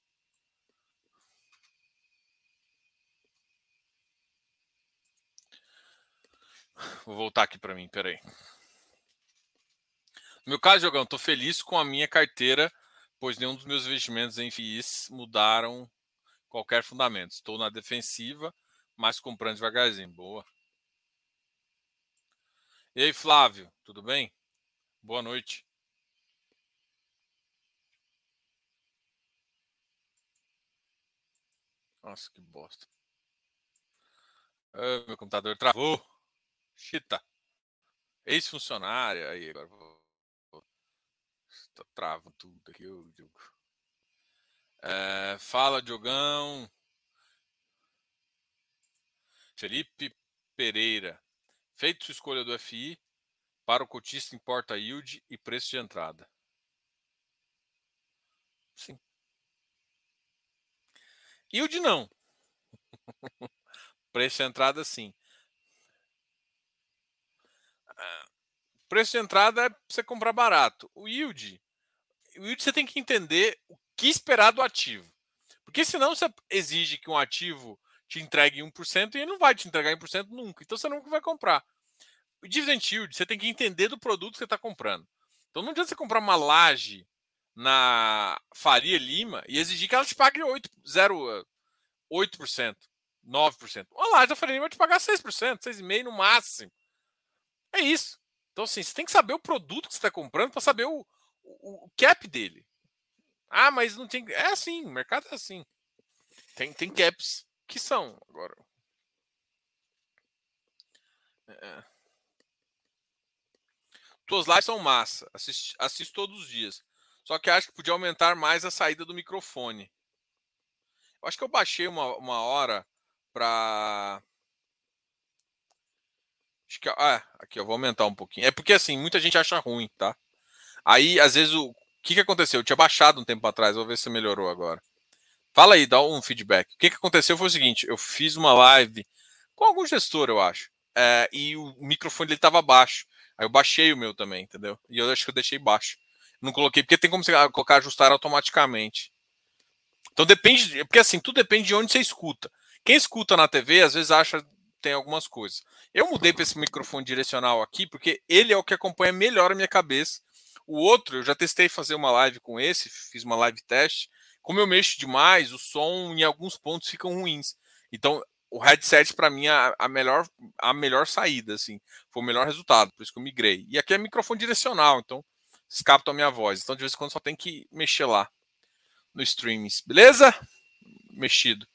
Vou voltar aqui para mim, peraí. No meu caso, Jogão, estou feliz com a minha carteira, pois nenhum dos meus investimentos em FIIs mudaram qualquer fundamento. Estou na defensiva, mas comprando devagarzinho. Boa. E aí, Flávio, tudo bem? Boa noite. Nossa, que bosta. Ah, meu computador travou. Chita. Ex-funcionária. Aí, agora vou. Tá trava tudo aqui, eu digo. É, fala, Diogão. Felipe Pereira. Feito sua escolha do FI, para o cotista importa yield e preço de entrada. Sim. Yield não. preço de entrada sim. Preço de entrada é você comprar barato. O yield, o yield você tem que entender o que esperar do ativo. Porque senão você exige que um ativo te entregue 1% e ele não vai te entregar 1% nunca. Então você nunca vai comprar. O dividend yield, você tem que entender do produto que você está comprando. Então não adianta você comprar uma laje na Faria Lima e exigir que ela te pague 8, 0, 8%, 9%. Uma laje da Faria Lima vai te pagar 6%, 6,5% no máximo. É isso. Então, assim, você tem que saber o produto que você está comprando para saber o, o, o, cap dele. Ah, mas não tem. É assim, o mercado é assim. Tem, tem caps que são. Agora. É. Tuas lives são massa. Assisto, assisto todos os dias. Só que acho que podia aumentar mais a saída do microfone. Eu acho que eu baixei uma, uma hora para Acho que, ah, aqui eu vou aumentar um pouquinho. É porque assim, muita gente acha ruim, tá? Aí, às vezes, o, que, que aconteceu? Eu tinha baixado um tempo atrás, vou ver se melhorou agora. Fala aí, dá um feedback. O que, que aconteceu foi o seguinte: eu fiz uma live com algum gestor, eu acho, é, e o microfone dele estava baixo. Aí eu baixei o meu também, entendeu? E eu acho que eu deixei baixo. Não coloquei, porque tem como você colocar ajustar automaticamente. Então depende, porque assim, tudo depende de onde você escuta. Quem escuta na TV, às vezes acha tem algumas coisas. Eu mudei para esse microfone direcional aqui, porque ele é o que acompanha melhor a minha cabeça. O outro, eu já testei fazer uma live com esse, fiz uma live teste. Como eu mexo demais, o som em alguns pontos ficam ruins. Então, o headset para mim é a melhor a melhor saída assim foi o melhor resultado por isso que eu migrei e aqui é microfone direcional então captam a minha voz então de vez em quando só tem que mexer lá no streams beleza mexido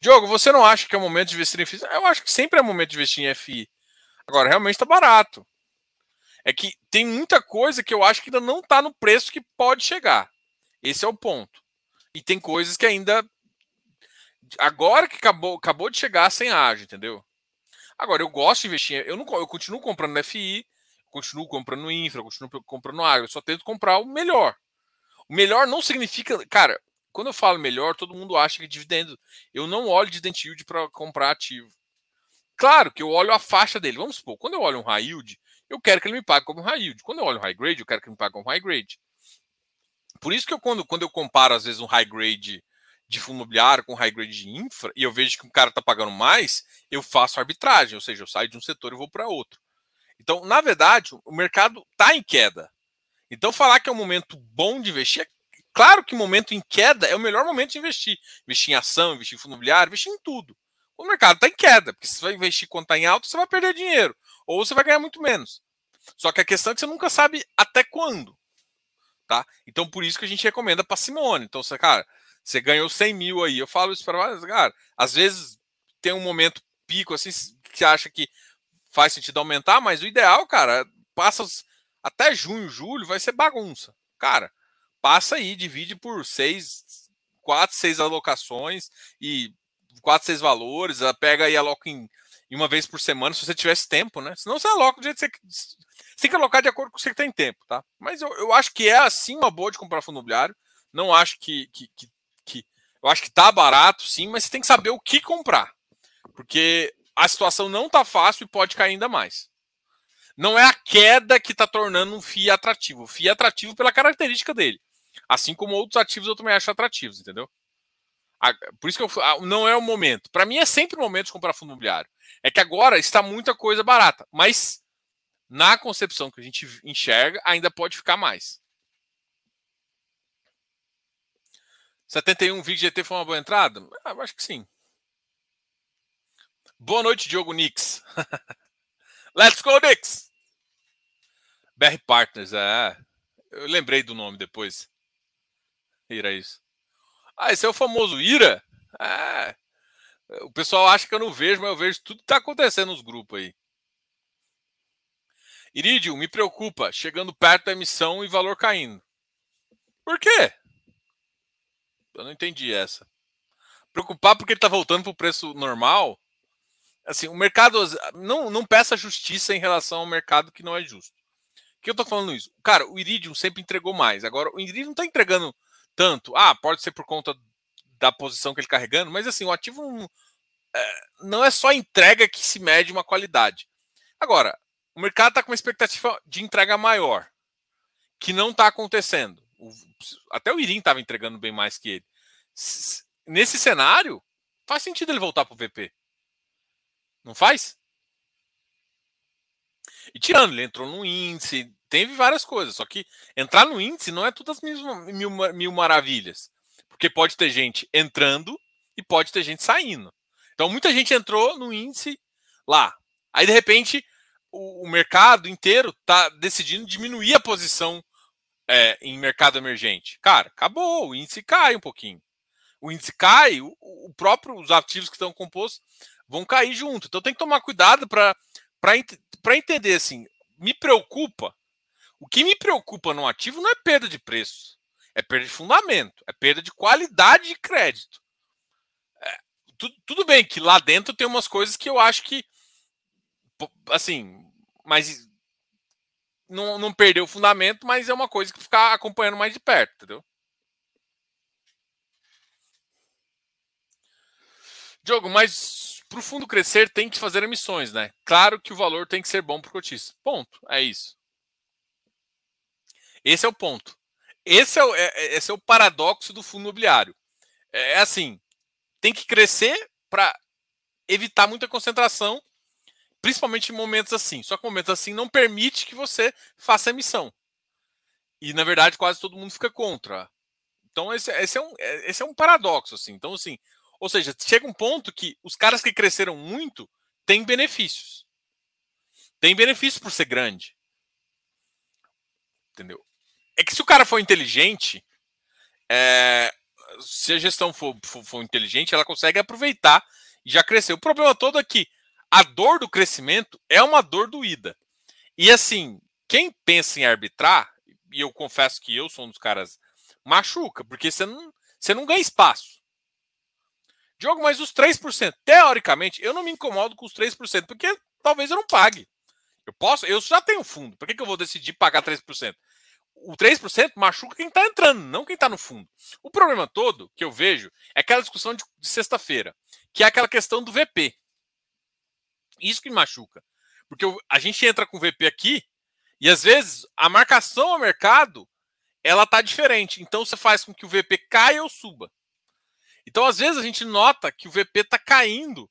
Diogo você não acha que é o momento de investir em FI eu acho que sempre é momento de investir em FI agora realmente está barato. É que tem muita coisa que eu acho que ainda não está no preço que pode chegar. Esse é o ponto. E tem coisas que ainda agora que acabou, acabou de chegar sem ágio, entendeu? Agora, eu gosto de investir, eu, não, eu continuo comprando FI, continuo comprando infra, continuo comprando agro, eu só tento comprar o melhor. O melhor não significa, cara, quando eu falo melhor, todo mundo acha que dividendo. Eu não olho dividend yield para comprar ativo. Claro que eu olho a faixa dele. Vamos supor, quando eu olho um high yield, eu quero que ele me pague como high yield. Quando eu olho um high grade, eu quero que ele me pague como high grade. Por isso que eu, quando, quando eu comparo, às vezes, um high grade de fundo imobiliário com high grade de infra e eu vejo que o cara está pagando mais, eu faço arbitragem, ou seja, eu saio de um setor e vou para outro. Então, na verdade, o mercado está em queda. Então, falar que é um momento bom de investir, é claro que momento em queda é o melhor momento de investir. Investir em ação, investir em fundo imobiliário, investir em tudo. O mercado está em queda, porque se você vai investir quando está em alto, você vai perder dinheiro, ou você vai ganhar muito menos. Só que a questão é que você nunca sabe até quando. Tá? Então, por isso que a gente recomenda parcimônia. Então, você, cara, você ganhou 100 mil aí. Eu falo isso para vários, cara. Às vezes tem um momento pico assim que você acha que faz sentido aumentar, mas o ideal, cara, passa até junho, julho, vai ser bagunça. Cara, passa aí, divide por seis, quatro, seis alocações e quatro, seis valores, pega aí aloca em, em uma vez por semana, se você tivesse tempo, né? Senão você aloca do jeito que você, você tem que alocar de acordo com o que você tem tempo, tá? Mas eu, eu acho que é assim uma boa de comprar fundo imobiliário. Não acho que, que, que eu acho que tá barato, sim, mas você tem que saber o que comprar. Porque a situação não tá fácil e pode cair ainda mais. Não é a queda que está tornando um FII atrativo. O FII é atrativo pela característica dele. Assim como outros ativos eu também acho atrativos, entendeu? Por isso que eu, não é o momento. Para mim é sempre o momento de comprar fundo imobiliário. É que agora está muita coisa barata. Mas na concepção que a gente enxerga, ainda pode ficar mais. 71 VIG GT foi uma boa entrada? Ah, acho que sim. Boa noite, Diogo Nix. Let's go, Nix! BR Partners, é. Eu lembrei do nome depois. Ira isso. Ah, esse é o famoso Ira? É. O pessoal acha que eu não vejo, mas eu vejo tudo que está acontecendo nos grupos aí. Iridium, me preocupa, chegando perto da emissão e valor caindo. Por quê? Eu não entendi essa. Preocupar porque ele está voltando para o preço normal. Assim, o mercado não, não peça justiça em relação ao mercado que não é justo. Por que eu estou falando isso? Cara, o Iridium sempre entregou mais. Agora, o Iridium não está entregando tanto. Ah, pode ser por conta da posição que ele carregando, mas assim, o ativo não é, não é só entrega que se mede uma qualidade. Agora, o mercado está com uma expectativa de entrega maior, que não está acontecendo. O, até o Irim estava entregando bem mais que ele. Nesse cenário, faz sentido ele voltar para o VP. Não faz? E tirando, ele entrou no índice, teve várias coisas. Só que entrar no índice não é todas as mil, mil maravilhas. Porque pode ter gente entrando e pode ter gente saindo. Então muita gente entrou no índice lá. Aí de repente o, o mercado inteiro está decidindo diminuir a posição é, em mercado emergente? Cara, acabou, o índice cai um pouquinho. O índice cai, o, o próprio, os ativos que estão compostos vão cair junto. Então tem que tomar cuidado para entender assim. Me preocupa. O que me preocupa no ativo não é perda de preço, é perda de fundamento, é perda de qualidade de crédito. É, tudo, tudo bem que lá dentro tem umas coisas que eu acho que, assim, mas não, não perdeu o fundamento, mas é uma coisa que ficar acompanhando mais de perto, entendeu? Diogo, mas para o fundo crescer tem que fazer emissões, né? Claro que o valor tem que ser bom para o cotista. Ponto. É isso. Esse é o ponto. Esse é o, é, é esse é o paradoxo do fundo imobiliário. É, é assim, tem que crescer para evitar muita concentração, principalmente em momentos assim. Só que momentos assim não permite que você faça emissão. E na verdade quase todo mundo fica contra. Então esse, esse, é, um, é, esse é um paradoxo assim. Então assim, ou seja, chega um ponto que os caras que cresceram muito têm benefícios. Tem benefício por ser grande. Entendeu? É que se o cara for inteligente, é, se a gestão for, for, for, inteligente, ela consegue aproveitar e já crescer. O problema todo é que a dor do crescimento é uma dor doída. E assim, quem pensa em arbitrar, e eu confesso que eu sou um dos caras, machuca, porque você não, você não ganha espaço. Diogo, mas os 3%, teoricamente, eu não me incomodo com os 3%, porque talvez eu não pague. Eu posso, eu já tenho fundo. Por que, que eu vou decidir pagar 3%? O 3% machuca quem está entrando, não quem está no fundo. O problema todo que eu vejo é aquela discussão de, de sexta-feira, que é aquela questão do VP. Isso que machuca. Porque a gente entra com o VP aqui e às vezes a marcação ao mercado ela tá diferente. Então você faz com que o VP caia ou suba. Então, às vezes, a gente nota que o VP está caindo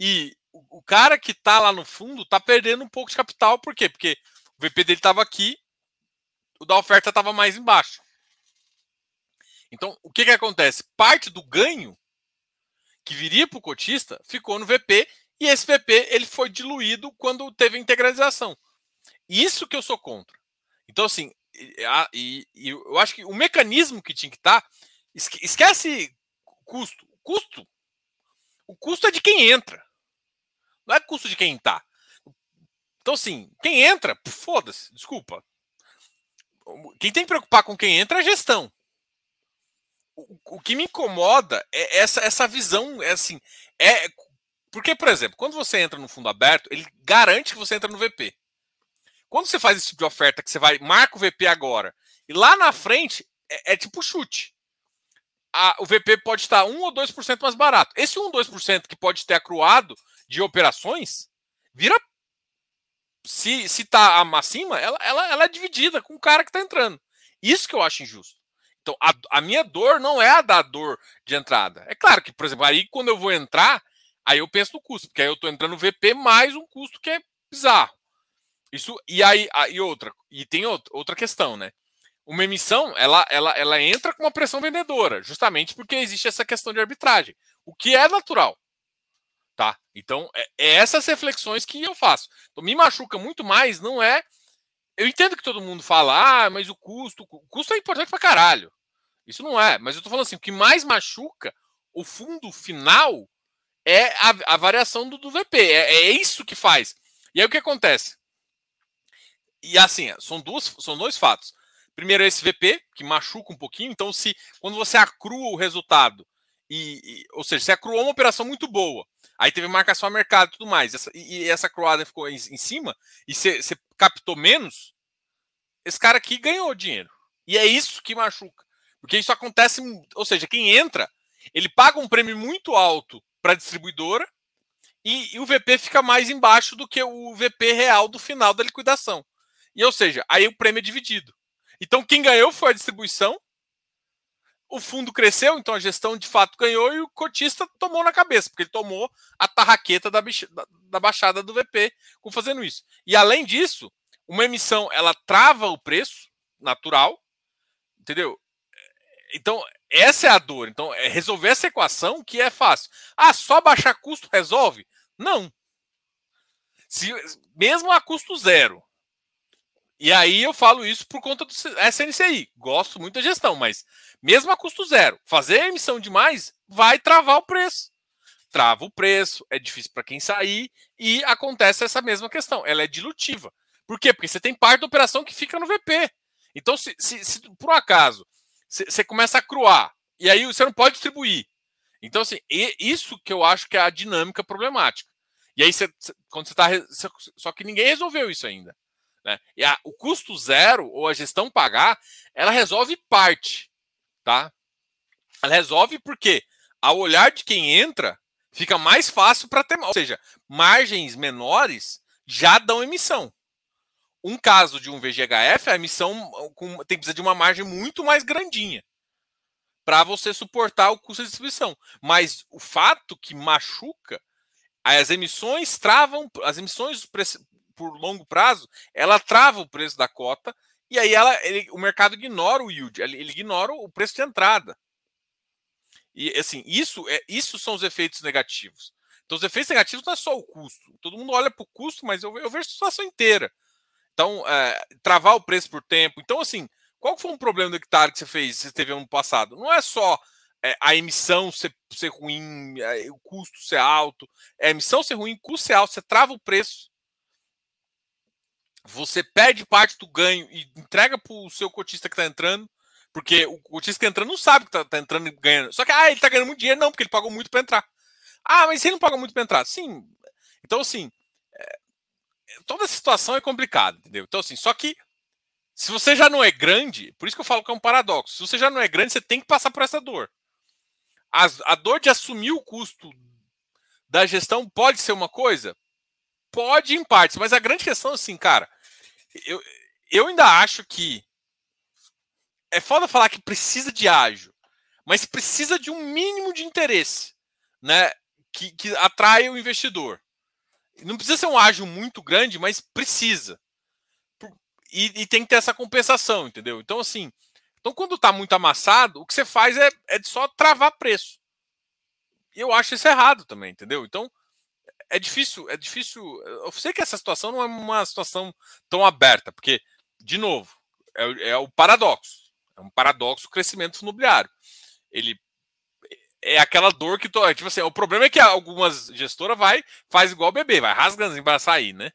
e o cara que está lá no fundo está perdendo um pouco de capital. Por quê? Porque o VP dele estava aqui, o da oferta estava mais embaixo. Então, o que, que acontece? Parte do ganho que viria para o cotista ficou no VP e esse VP ele foi diluído quando teve a integralização. Isso que eu sou contra. Então, assim, e, e, eu acho que o mecanismo que tinha que estar. Tá, esquece custo. Custo. O custo é de quem entra. Não é custo de quem está. Então, assim, quem entra, foda-se, desculpa. Quem tem que preocupar com quem entra é a gestão. O, o que me incomoda é essa, essa visão, é assim, é porque, por exemplo, quando você entra no fundo aberto, ele garante que você entra no VP. Quando você faz esse tipo de oferta, que você vai, marca o VP agora, e lá na frente é, é tipo chute a, o VP pode estar 1 ou 2% mais barato. Esse 1 ou 2% que pode ter acruado de operações vira. Se está acima, ela, ela, ela é dividida com o cara que está entrando. Isso que eu acho injusto. Então, a, a, minha dor não é a da dor de entrada. É claro que, por exemplo, aí quando eu vou entrar, aí eu penso no custo, porque aí eu estou entrando no VP mais um custo que é bizarro. Isso, e aí, e outra, e tem outra questão, né? uma emissão ela, ela, ela entra com uma pressão vendedora, justamente porque existe essa questão de arbitragem, o que é natural. Tá? Então, é, é essas reflexões que eu faço. Então, me machuca muito mais, não é. Eu entendo que todo mundo fala, ah, mas o custo. O custo é importante pra caralho. Isso não é. Mas eu tô falando assim, o que mais machuca o fundo final é a, a variação do, do VP. É, é, isso que faz. E aí o que acontece? E assim, são, duas, são dois fatos. Primeiro esse VP, que machuca um pouquinho. Então, se quando você acrua o resultado, e, e ou seja, você acruou uma operação muito boa, aí teve marcação a mercado e tudo mais, essa, e, e essa cruada ficou em, em cima, e você, você captou menos, esse cara aqui ganhou dinheiro. E é isso que machuca. Porque isso acontece, ou seja, quem entra, ele paga um prêmio muito alto para a distribuidora e, e, o VP fica mais embaixo do que o VP real do final da liquidação. E ou seja, aí o prêmio é dividido. Então, quem ganhou foi a distribuição. O fundo cresceu, então a gestão de fato ganhou e o cotista tomou na cabeça, porque ele tomou a tarraqueta da, da baixada do VP com fazendo isso. E além disso, uma emissão ela trava o preço natural, entendeu? Então, essa é a dor. Então, é resolver essa equação que é fácil. Ah, só baixar custo resolve? Não. Se, mesmo a custo zero, e aí eu falo isso por conta do SNCI. Gosto muito da gestão, mas mesmo a custo zero, fazer emissão demais vai travar o preço. Trava o preço, é difícil para quem sair e acontece essa mesma questão. Ela é dilutiva. Por quê? Porque você tem parte da operação que fica no VP. Então, se, se, se por um acaso você começa a cruar e aí você não pode distribuir. Então, assim, isso que eu acho que é a dinâmica problemática. E aí, quando você está. Só que ninguém resolveu isso ainda. Né? E a, o custo zero ou a gestão pagar, ela resolve parte, tá? Ela resolve porque, ao olhar de quem entra, fica mais fácil para ter, ou seja, margens menores já dão emissão. Um caso de um VGHF, a emissão com, tem que precisar de uma margem muito mais grandinha para você suportar o custo de distribuição. Mas o fato que machuca, as emissões travam, as emissões por longo prazo, ela trava o preço da cota e aí ela, ele, o mercado ignora o yield, ele, ignora o preço de entrada. E assim, isso é isso são os efeitos negativos. Então, os efeitos negativos não é só o custo. Todo mundo olha para o custo, mas eu, eu vejo a situação inteira. Então, é, travar o preço por tempo. Então, assim, qual foi um problema do hectare que você fez, você teve ano passado? Não é só é, a emissão ser, ser ruim, é, o custo ser alto. É a emissão ser ruim, custo ser alto, você trava o preço. Você perde parte do ganho e entrega para o seu cotista que está entrando. Porque o cotista que está entrando não sabe que está tá entrando e ganhando. Só que ah, ele está ganhando muito dinheiro, não, porque ele pagou muito para entrar. Ah, mas ele não paga muito para entrar. Sim. Então, assim, é, toda essa situação é complicada, entendeu? Então, assim, só que se você já não é grande, por isso que eu falo que é um paradoxo. Se você já não é grande, você tem que passar por essa dor. A, a dor de assumir o custo da gestão pode ser uma coisa? Pode em partes, mas a grande questão, assim, cara, eu, eu ainda acho que é foda falar que precisa de ágil, mas precisa de um mínimo de interesse, né? Que, que atrai o investidor. Não precisa ser um ágil muito grande, mas precisa. E, e, tem que ter essa compensação, entendeu? Então, assim, então quando está muito amassado, o que você faz é, é só travar preço. E eu acho isso errado também, entendeu? Então, é difícil, é difícil. Eu sei que essa situação não é uma situação tão aberta, porque, de novo, é, é o paradoxo. É um paradoxo o crescimento imobiliário. Ele é aquela dor que. To... Tipo assim, o problema é que algumas gestoras vai, faz igual o bebê, vai rasgando para sair, né?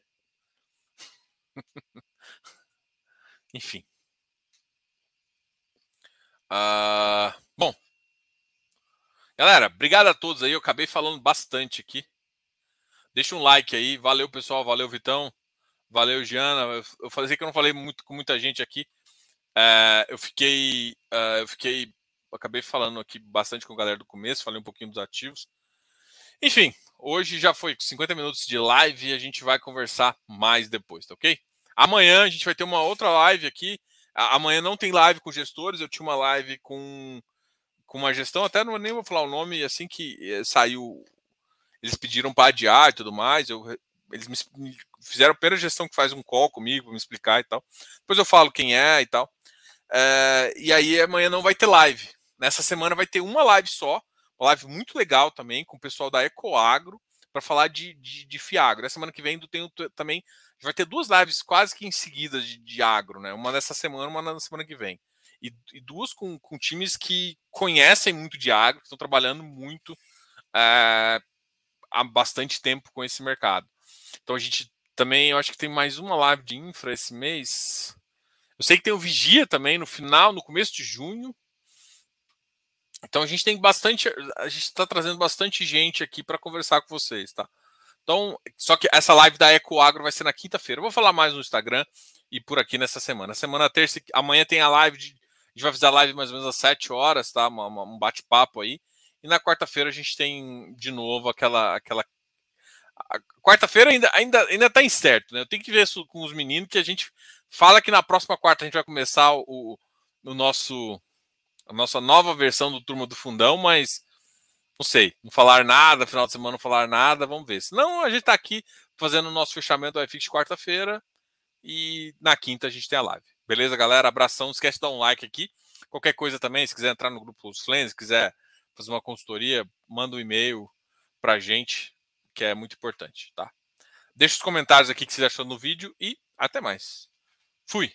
Enfim. Uh, bom. Galera, obrigado a todos aí. Eu acabei falando bastante aqui. Deixa um like aí. Valeu, pessoal. Valeu, Vitão. Valeu, Giana. Eu falei que eu não falei muito com muita gente aqui. Uh, eu fiquei. Uh, eu fiquei acabei falando aqui bastante com a galera do começo, falei um pouquinho dos ativos. Enfim, hoje já foi 50 minutos de live e a gente vai conversar mais depois, tá ok? Amanhã a gente vai ter uma outra live aqui. Amanhã não tem live com gestores, eu tinha uma live com, com uma gestão, até não nem vou falar o nome, assim que eh, saiu, eles pediram para adiar e tudo mais, eu, eles me, fizeram a primeira gestão que faz um call comigo para me explicar e tal. Depois eu falo quem é e tal. É, e aí amanhã não vai ter live. Nessa semana vai ter uma live só, uma live muito legal também, com o pessoal da Ecoagro, para falar de, de, de Fiagro. Na semana que vem tem também. Vai ter duas lives quase que em seguida de, de agro, né? Uma nessa semana, uma na semana que vem. E, e duas com, com, times que conhecem muito de agro, que estão trabalhando muito é, há bastante tempo com esse mercado. Então a gente também, eu acho que tem mais uma live de infra esse mês. Eu sei que tem o Vigia também no final, no começo de junho. Então a gente tem bastante, a gente está trazendo bastante gente aqui para conversar com vocês, tá? Então, só que essa live da Ecoagro vai ser na quinta-feira. Vou falar mais no Instagram e por aqui nessa semana. Semana terça, amanhã tem a live de, a gente vai fazer a live mais ou menos às 7 horas, tá? Uma, um bate-papo aí. E na quarta-feira a gente tem de novo aquela aquela quarta-feira ainda ainda ainda tá incerto, né? Eu tenho que ver isso com os meninos que a gente fala que na próxima quarta a gente vai começar o, o nosso a nossa nova versão do Turma do Fundão, mas não sei, não falar nada, final de semana não falar nada, vamos ver. Senão a gente está aqui fazendo o nosso fechamento do iFix quarta-feira e na quinta a gente tem a live. Beleza, galera? Abração, não esquece de dar um like aqui. Qualquer coisa também, se quiser entrar no grupo dos Flens, se quiser fazer uma consultoria, manda um e-mail pra gente, que é muito importante, tá? Deixa os comentários aqui que você achou no vídeo e até mais. Fui!